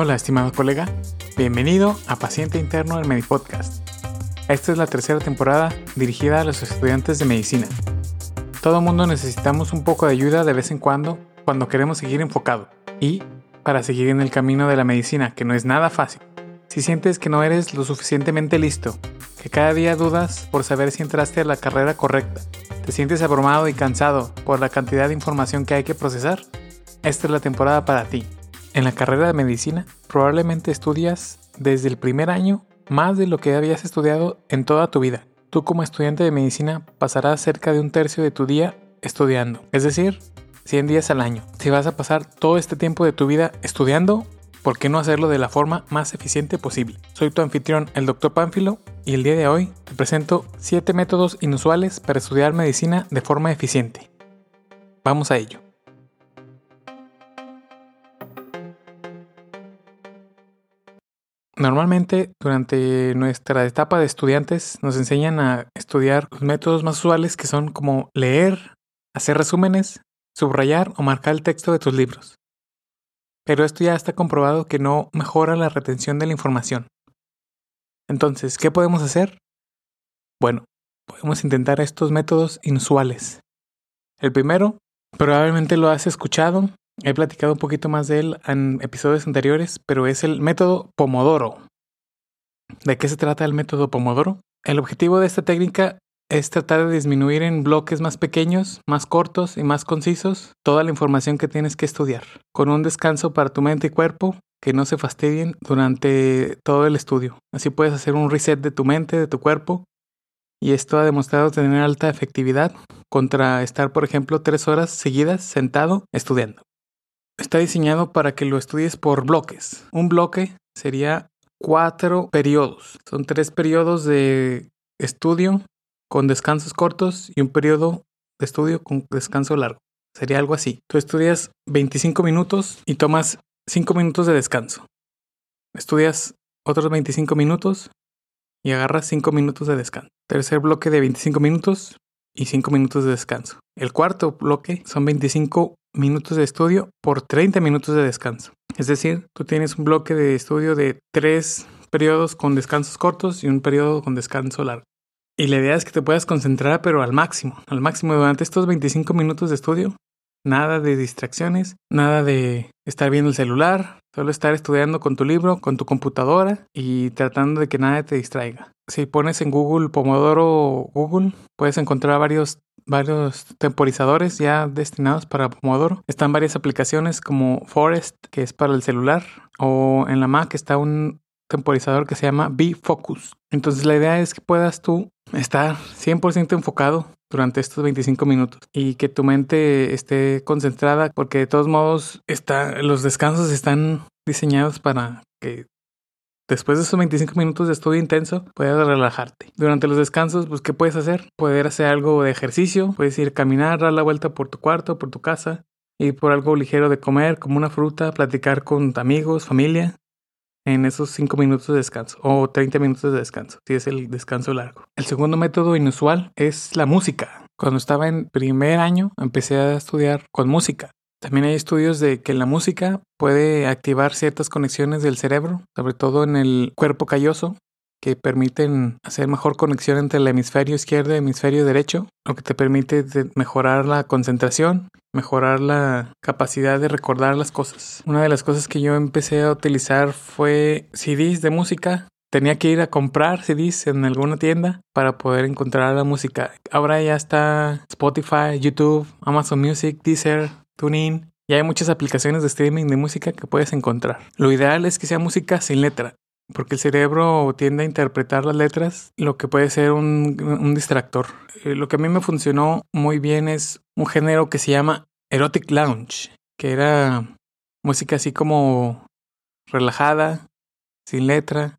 Hola, estimado colega. Bienvenido a Paciente Interno del Medipodcast. Esta es la tercera temporada dirigida a los estudiantes de medicina. Todo mundo necesitamos un poco de ayuda de vez en cuando cuando queremos seguir enfocado y para seguir en el camino de la medicina, que no es nada fácil. Si sientes que no eres lo suficientemente listo, que cada día dudas por saber si entraste a la carrera correcta, te sientes abrumado y cansado por la cantidad de información que hay que procesar, esta es la temporada para ti. En la carrera de medicina, probablemente estudias desde el primer año más de lo que habías estudiado en toda tu vida. Tú como estudiante de medicina pasarás cerca de un tercio de tu día estudiando, es decir, 100 días al año. Si vas a pasar todo este tiempo de tu vida estudiando, ¿por qué no hacerlo de la forma más eficiente posible? Soy tu anfitrión, el Dr. Pánfilo, y el día de hoy te presento 7 métodos inusuales para estudiar medicina de forma eficiente. Vamos a ello. Normalmente durante nuestra etapa de estudiantes nos enseñan a estudiar los métodos más usuales que son como leer, hacer resúmenes, subrayar o marcar el texto de tus libros. Pero esto ya está comprobado que no mejora la retención de la información. Entonces, ¿qué podemos hacer? Bueno, podemos intentar estos métodos inusuales. El primero, probablemente lo has escuchado He platicado un poquito más de él en episodios anteriores, pero es el método Pomodoro. ¿De qué se trata el método Pomodoro? El objetivo de esta técnica es tratar de disminuir en bloques más pequeños, más cortos y más concisos toda la información que tienes que estudiar, con un descanso para tu mente y cuerpo que no se fastidien durante todo el estudio. Así puedes hacer un reset de tu mente, de tu cuerpo, y esto ha demostrado tener alta efectividad contra estar, por ejemplo, tres horas seguidas sentado estudiando. Está diseñado para que lo estudies por bloques. Un bloque sería cuatro periodos. Son tres periodos de estudio con descansos cortos y un periodo de estudio con descanso largo. Sería algo así. Tú estudias 25 minutos y tomas 5 minutos de descanso. Estudias otros 25 minutos y agarras 5 minutos de descanso. Tercer bloque de 25 minutos y 5 minutos de descanso. El cuarto bloque son 25 minutos de estudio por 30 minutos de descanso. Es decir, tú tienes un bloque de estudio de tres periodos con descansos cortos y un periodo con descanso largo. Y la idea es que te puedas concentrar pero al máximo, al máximo durante estos 25 minutos de estudio. Nada de distracciones, nada de estar viendo el celular, solo estar estudiando con tu libro, con tu computadora y tratando de que nada te distraiga. Si pones en Google Pomodoro Google, puedes encontrar varios varios temporizadores ya destinados para Pomodoro. Están varias aplicaciones como Forest, que es para el celular, o en la Mac está un temporizador que se llama B-Focus. Entonces la idea es que puedas tú estar 100% enfocado durante estos 25 minutos y que tu mente esté concentrada porque de todos modos está, los descansos están diseñados para que Después de esos 25 minutos de estudio intenso, puedes relajarte. Durante los descansos, pues, ¿qué puedes hacer? Poder hacer algo de ejercicio, puedes ir a caminar, dar la vuelta por tu cuarto, por tu casa, ir por algo ligero de comer, como una fruta, platicar con amigos, familia, en esos 5 minutos de descanso, o 30 minutos de descanso, si es el descanso largo. El segundo método inusual es la música. Cuando estaba en primer año, empecé a estudiar con música. También hay estudios de que la música puede activar ciertas conexiones del cerebro, sobre todo en el cuerpo calloso, que permiten hacer mejor conexión entre el hemisferio izquierdo y el hemisferio derecho, lo que te permite mejorar la concentración, mejorar la capacidad de recordar las cosas. Una de las cosas que yo empecé a utilizar fue CDs de música. Tenía que ir a comprar CDs en alguna tienda para poder encontrar la música. Ahora ya está Spotify, YouTube, Amazon Music, Deezer, TuneIn. Y hay muchas aplicaciones de streaming de música que puedes encontrar. Lo ideal es que sea música sin letra, porque el cerebro tiende a interpretar las letras, lo que puede ser un, distractor. Eh, lo que a mí me funcionó muy bien es un género que se llama Erotic Lounge, que era música así como relajada, sin letra,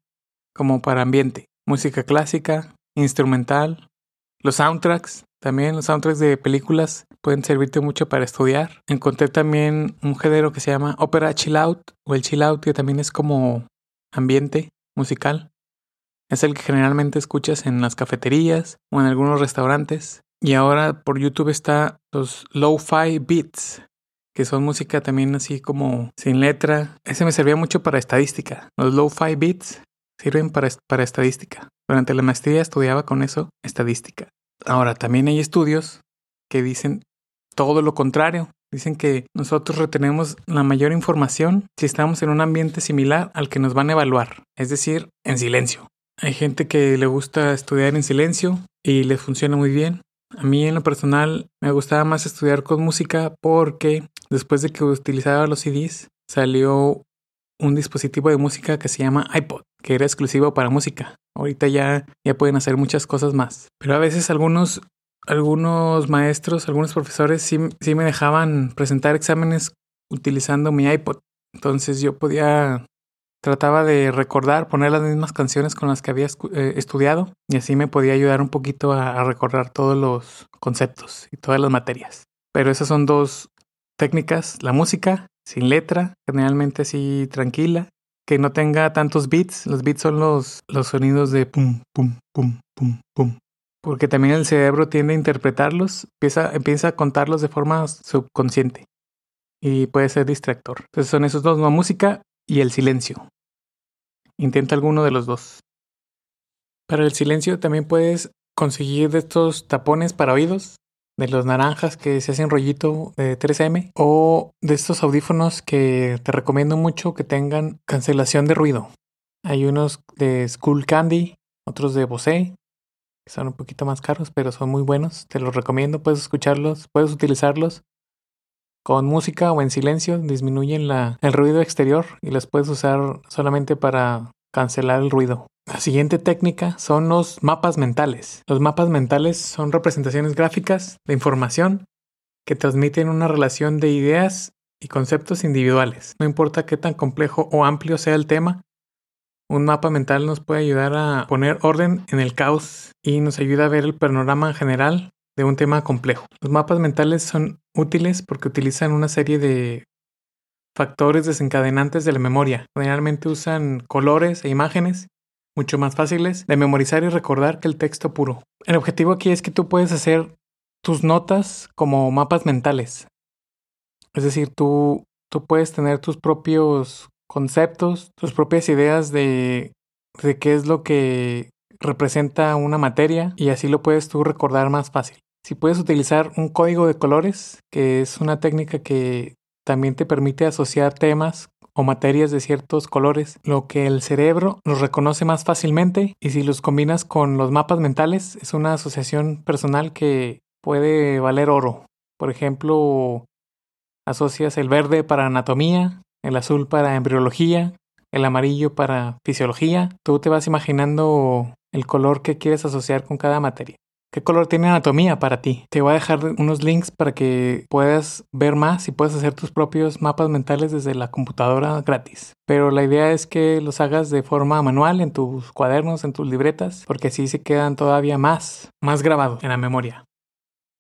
como para ambiente. Música clásica, instrumental. Los soundtracks también los soundtracks de películas pueden servirte mucho para estudiar. Encontré también un género que se llama Opera Chill Out o el Chill Out que también es como ambiente musical. Es el que generalmente escuchas en las cafeterías o en algunos restaurantes. Y ahora por YouTube está los Lo-Fi Beats, que son música también así como sin letra. Ese me servía mucho para estadística. Los low-fi beats sirven para, para estadística. Durante la maestría estudiaba con eso estadística. Ahora, también hay estudios que dicen todo lo contrario. Dicen que nosotros retenemos la mayor información si estamos en un ambiente similar al que nos van a evaluar, es decir, en silencio. Hay gente que le gusta estudiar en silencio y le funciona muy bien. A mí en lo personal me gustaba más estudiar con música porque después de que utilizaba los CDs salió un dispositivo de música que se llama iPod, que era exclusivo para música. Ahorita ya, ya pueden hacer muchas cosas más. Pero a veces algunos, algunos maestros, algunos profesores sí, sí me dejaban presentar exámenes utilizando mi iPod. Entonces yo podía Trataba de recordar, poner las mismas canciones con las que había eh, estudiado y así me podía ayudar un poquito a, recordar todos los conceptos y todas las materias. Pero esas son dos técnicas, la música sin letra, generalmente así tranquila, que no tenga tantos beats. Los beats son los, los sonidos de pum, pum, pum, pum, pum. Porque también el cerebro tiende a interpretarlos, empieza, a contarlos de forma subconsciente y puede ser distractor. Entonces son esos dos, la música y el silencio. Intenta alguno de los dos. Para el silencio también puedes conseguir de estos tapones para oídos, de los naranjas que se hacen rollito de 3M, o de estos audífonos que te recomiendo mucho que tengan cancelación de ruido. Hay unos de School Candy, otros de Bose, que son un poquito más caros, pero son muy buenos. Te los recomiendo, puedes escucharlos, puedes utilizarlos con música o en silencio disminuyen la, el ruido exterior y las puedes usar solamente para cancelar el ruido. La siguiente técnica son los mapas mentales. Los mapas mentales son representaciones gráficas de información que transmiten una relación de ideas y conceptos individuales. No importa qué tan complejo o amplio sea el tema, un mapa mental nos puede ayudar a poner orden en el caos y nos ayuda a ver el panorama general de un tema complejo. Los mapas mentales son útiles porque utilizan una serie de factores desencadenantes de la memoria. Generalmente usan colores e imágenes mucho más fáciles de memorizar y recordar que el texto puro. El objetivo aquí es que tú puedes hacer tus notas como mapas mentales. Es decir, tú, tú puedes tener tus propios conceptos, tus propias ideas de, de qué es lo que representa una materia y así lo puedes tú recordar más fácil. Si puedes utilizar un código de colores, que es una técnica que también te permite asociar temas o materias de ciertos colores, lo que el cerebro los reconoce más fácilmente y si los combinas con los mapas mentales es una asociación personal que puede valer oro. Por ejemplo, asocias el verde para anatomía, el azul para embriología, el amarillo para fisiología. Tú te vas imaginando el color que quieres asociar con cada materia. ¿Qué color tiene anatomía para ti? Te voy a dejar unos links para que puedas ver más y puedas hacer tus propios mapas mentales desde la computadora gratis. Pero la idea es que los hagas de forma manual en tus cuadernos, en tus libretas, porque así se quedan todavía más, más grabados en la memoria.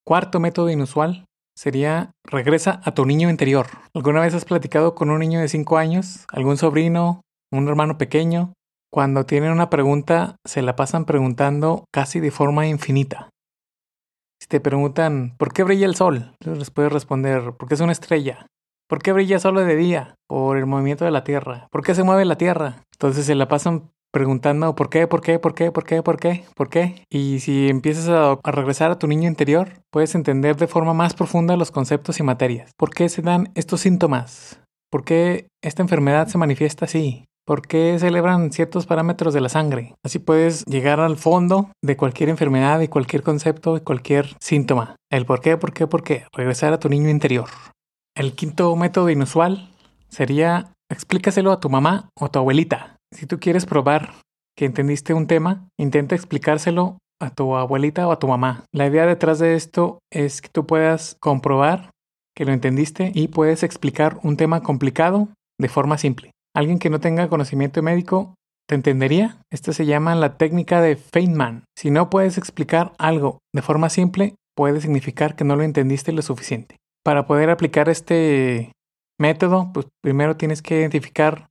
Cuarto método inusual sería regresa a tu niño interior. ¿Alguna vez has platicado con un niño de 5 años? ¿Algún sobrino? ¿Un hermano pequeño? Cuando tienen una pregunta, se la pasan preguntando casi de forma infinita. Si te preguntan, ¿por qué brilla el sol? Les puedes responder, porque es una estrella. ¿Por qué brilla solo de día? Por el movimiento de la Tierra. ¿Por qué se mueve la Tierra? Entonces se la pasan preguntando por qué, por qué, por qué, por qué, por qué, por qué. Y si empiezas a, a, regresar a tu niño interior, puedes entender de forma más profunda los conceptos y materias. ¿Por qué se dan estos síntomas? ¿Por qué esta enfermedad se manifiesta así? ¿Por qué celebran ciertos parámetros de la sangre? Así puedes llegar al fondo de cualquier enfermedad, de cualquier concepto, de cualquier síntoma. El por qué, por qué, por qué. Regresar a tu niño interior. El quinto método inusual sería explícaselo a tu mamá o tu abuelita. Si tú quieres probar que entendiste un tema, intenta explicárselo a tu abuelita o a tu mamá. La idea detrás de esto es que tú puedas comprobar que lo entendiste y puedes explicar un tema complicado de forma simple. Alguien que no tenga conocimiento médico te entendería. Esta se llama la técnica de Feynman. Si no puedes explicar algo de forma simple, puede significar que no lo entendiste lo suficiente. Para poder aplicar este método, pues primero tienes que identificar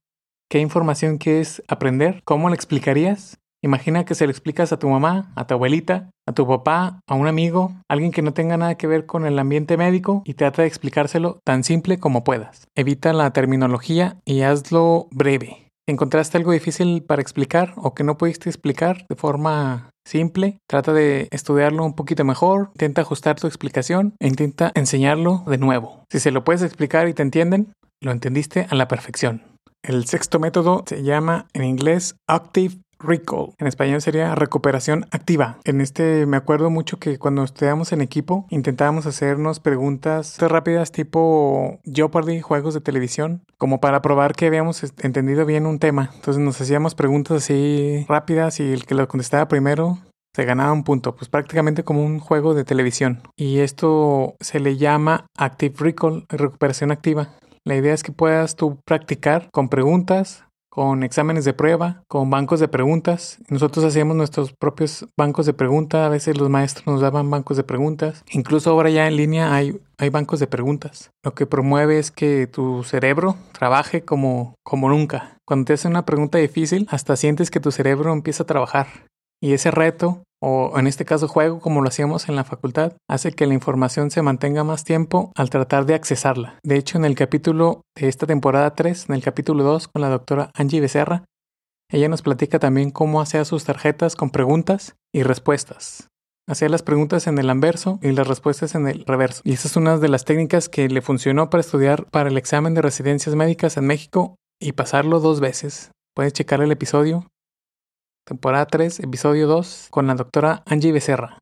qué información quieres aprender, cómo la explicarías Imagina que se lo explicas a tu mamá, a tu abuelita, a tu papá, a un amigo, alguien que no tenga nada que ver con el ambiente médico y trata de explicárselo tan simple como puedas. Evita la terminología y hazlo breve. ¿Encontraste algo difícil para explicar o que no pudiste explicar de forma simple? Trata de estudiarlo un poquito mejor, intenta ajustar tu explicación e intenta enseñarlo de nuevo. Si se lo puedes explicar y te entienden, lo entendiste a la perfección. El sexto método se llama en inglés Active Recall. En español sería recuperación activa. En este me acuerdo mucho que cuando estudiamos en equipo intentábamos hacernos preguntas rápidas tipo Jeopardy, juegos de televisión, como para probar que habíamos entendido bien un tema. Entonces nos hacíamos preguntas así rápidas y el que lo contestaba primero se ganaba un punto, pues prácticamente como un juego de televisión. Y esto se le llama Active Recall, recuperación activa. La idea es que puedas tú practicar con preguntas con exámenes de prueba, con bancos de preguntas. Nosotros hacíamos nuestros propios bancos de preguntas, a veces los maestros nos daban bancos de preguntas. Incluso ahora ya en línea hay, hay bancos de preguntas. Lo que promueve es que tu cerebro trabaje como, como nunca. Cuando te hacen una pregunta difícil, hasta sientes que tu cerebro empieza a trabajar. Y ese reto o en este caso juego como lo hacíamos en la facultad, hace que la información se mantenga más tiempo al tratar de accesarla. De hecho, en el capítulo de esta temporada 3, en el capítulo 2 con la doctora Angie Becerra, ella nos platica también cómo hacía sus tarjetas con preguntas y respuestas. Hacía las preguntas en el anverso y las respuestas en el reverso. Y esa es una de las técnicas que le funcionó para estudiar para el examen de residencias médicas en México y pasarlo dos veces. Puedes checar el episodio temporada 3, episodio 2, con la doctora Angie Becerra.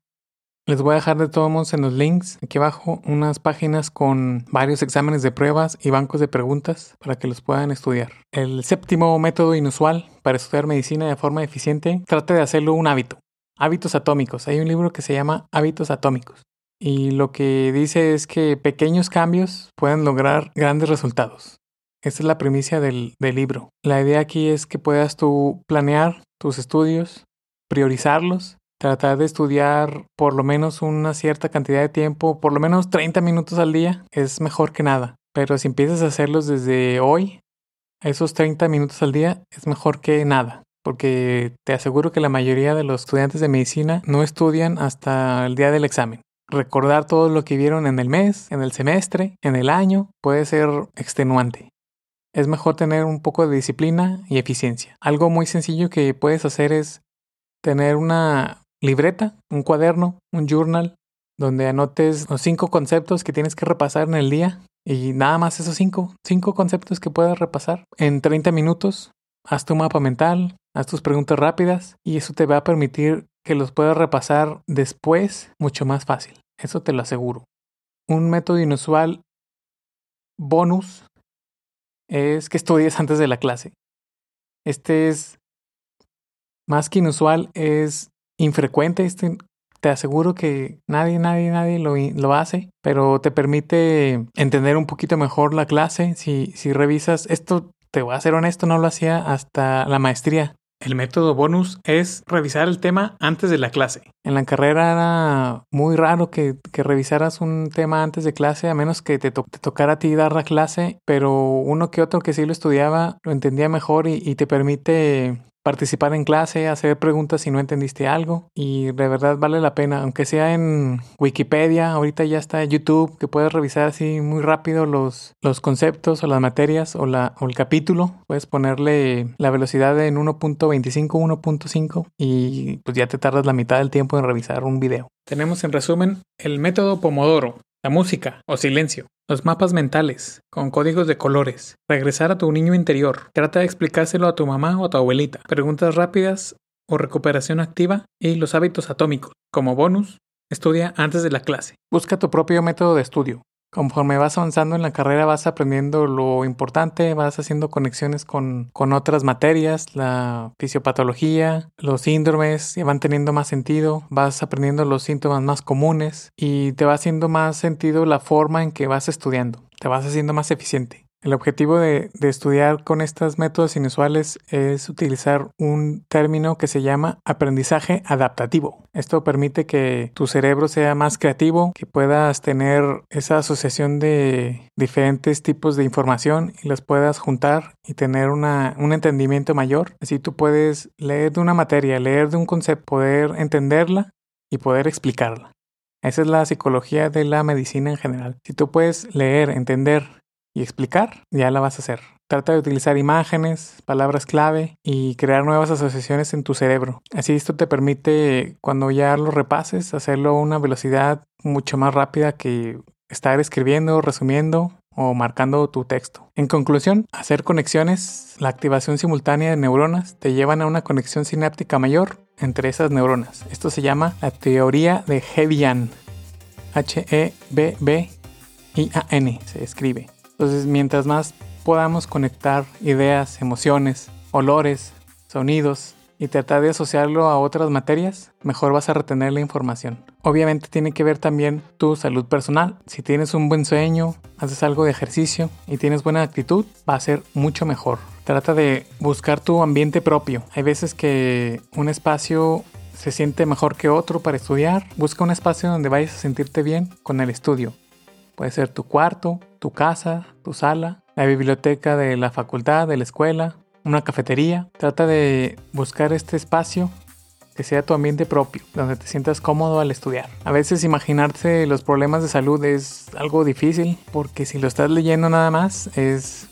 Les voy a dejar de todos modos en los links aquí abajo unas páginas con varios exámenes de pruebas y bancos de preguntas para que los puedan estudiar. El séptimo método inusual para estudiar medicina de forma eficiente, trate de hacerlo un hábito. Hábitos atómicos. Hay un libro que se llama Hábitos atómicos. Y lo que dice es que pequeños cambios pueden lograr grandes resultados. Esta es la primicia del, del libro. La idea aquí es que puedas tú planear tus estudios, priorizarlos, tratar de estudiar por lo menos una cierta cantidad de tiempo, por lo menos 30 minutos al día, es mejor que nada. Pero si empiezas a hacerlos desde hoy, esos 30 minutos al día es mejor que nada. Porque te aseguro que la mayoría de los estudiantes de medicina no estudian hasta el día del examen. Recordar todo lo que vieron en el mes, en el semestre, en el año, puede ser extenuante es mejor tener un poco de disciplina y eficiencia. Algo muy sencillo que puedes hacer es tener una libreta, un cuaderno, un journal, donde anotes los cinco conceptos que tienes que repasar en el día y nada más esos cinco, cinco conceptos que puedas repasar en 30 minutos. Haz tu mapa mental, haz tus preguntas rápidas y eso te va a permitir que los puedas repasar después mucho más fácil. Eso te lo aseguro. Un método inusual bonus es que estudies antes de la clase. Este es más que inusual, es infrecuente. Este, te aseguro que nadie, nadie, nadie lo, lo, hace, pero te permite entender un poquito mejor la clase. Si, si revisas esto, te voy a ser honesto, no lo hacía hasta la maestría. El método bonus es revisar el tema antes de la clase. En la carrera era muy raro que, revisaras un tema antes de clase, a menos que te, tocara a ti dar la clase, pero uno que otro que sí lo estudiaba lo entendía mejor y te permite participar en clase, hacer preguntas si no entendiste algo. Y de verdad vale la pena, aunque sea en Wikipedia, ahorita ya está YouTube, que puedes revisar así muy rápido los, los conceptos o las materias o, la, o el capítulo, puedes ponerle la velocidad en 1.25, 1.5 y pues ya te tardas la mitad del tiempo en revisar un video. Tenemos en resumen el método Pomodoro, la música o silencio, los mapas mentales, con códigos de colores, regresar a tu niño interior, trata de explicárselo a tu mamá o a tu abuelita, preguntas rápidas o recuperación activa y los hábitos atómicos. Como bonus, estudia antes de la clase. Busca tu propio método de estudio. Conforme vas avanzando en la carrera vas aprendiendo lo importante, vas haciendo conexiones con, con otras materias, la fisiopatología, los síndromes van teniendo más sentido, vas aprendiendo los síntomas más comunes y te va haciendo más sentido la forma en que vas estudiando, te vas haciendo más eficiente. El objetivo de, estudiar con estos métodos inusuales es utilizar un término que se llama aprendizaje adaptativo. Esto permite que tu cerebro sea más creativo, que puedas tener esa asociación de diferentes tipos de información y las puedas juntar y tener un entendimiento mayor. Así tú puedes leer de una materia, leer de un concepto, poder entenderla y poder explicarla. Esa es la psicología de la medicina en general. Si tú puedes leer, entender y explicar, ya la vas a hacer. Trata de utilizar imágenes, palabras clave y crear nuevas asociaciones en tu cerebro. Así esto te permite, cuando ya lo repases, hacerlo a una velocidad mucho más rápida que estar escribiendo, resumiendo o marcando tu texto. En conclusión, hacer conexiones, la activación simultánea de neuronas te llevan a una conexión sináptica mayor entre esas neuronas. Esto se llama la teoría de Hebbian. H-E-B-B-I-A-N se escribe. Entonces, mientras más podamos conectar ideas, emociones, olores, sonidos y tratar de asociarlo a otras materias, mejor vas a retener la información. Obviamente tiene que ver también tu salud personal. Si tienes un buen sueño, haces algo de ejercicio y tienes buena actitud, va a ser mucho mejor. Trata de buscar tu ambiente propio. Hay veces que un espacio se siente mejor que otro para estudiar. Busca un espacio donde vayas a sentirte bien con el estudio. Puede ser tu cuarto, tu casa, tu sala, la biblioteca de la facultad, de la escuela, una cafetería. Trata de buscar este espacio que sea tu ambiente propio, donde te sientas cómodo al estudiar. A veces imaginarse los problemas de salud es algo difícil porque si lo estás leyendo nada más es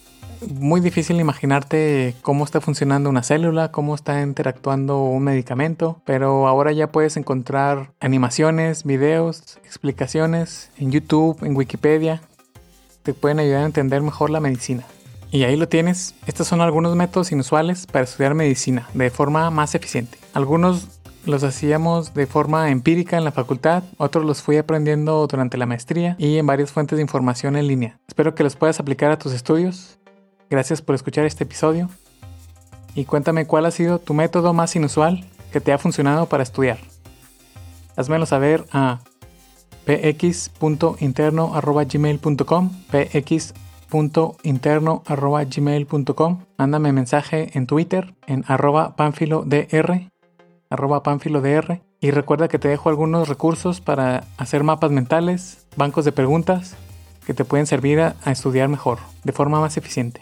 muy difícil imaginarte cómo está funcionando una célula, cómo está interactuando un medicamento, pero ahora ya puedes encontrar animaciones, videos, explicaciones en YouTube, en Wikipedia. Te pueden ayudar a entender mejor la medicina. Y ahí lo tienes. Estos son algunos métodos inusuales para estudiar medicina de forma más eficiente. Algunos los hacíamos de forma empírica en la facultad, otros los fui aprendiendo durante la maestría y en varias fuentes de información en línea. Espero que los puedas aplicar a tus estudios Gracias por escuchar este episodio y cuéntame cuál ha sido tu método más inusual que te ha funcionado para estudiar. Házmelo saber a px.interno.gmail.com px.interno.gmail.com Mándame mensaje en Twitter en arroba panfilodr arroba panfilodr y recuerda que te dejo algunos recursos para hacer mapas mentales, bancos de preguntas que te pueden servir a estudiar mejor, de forma más eficiente.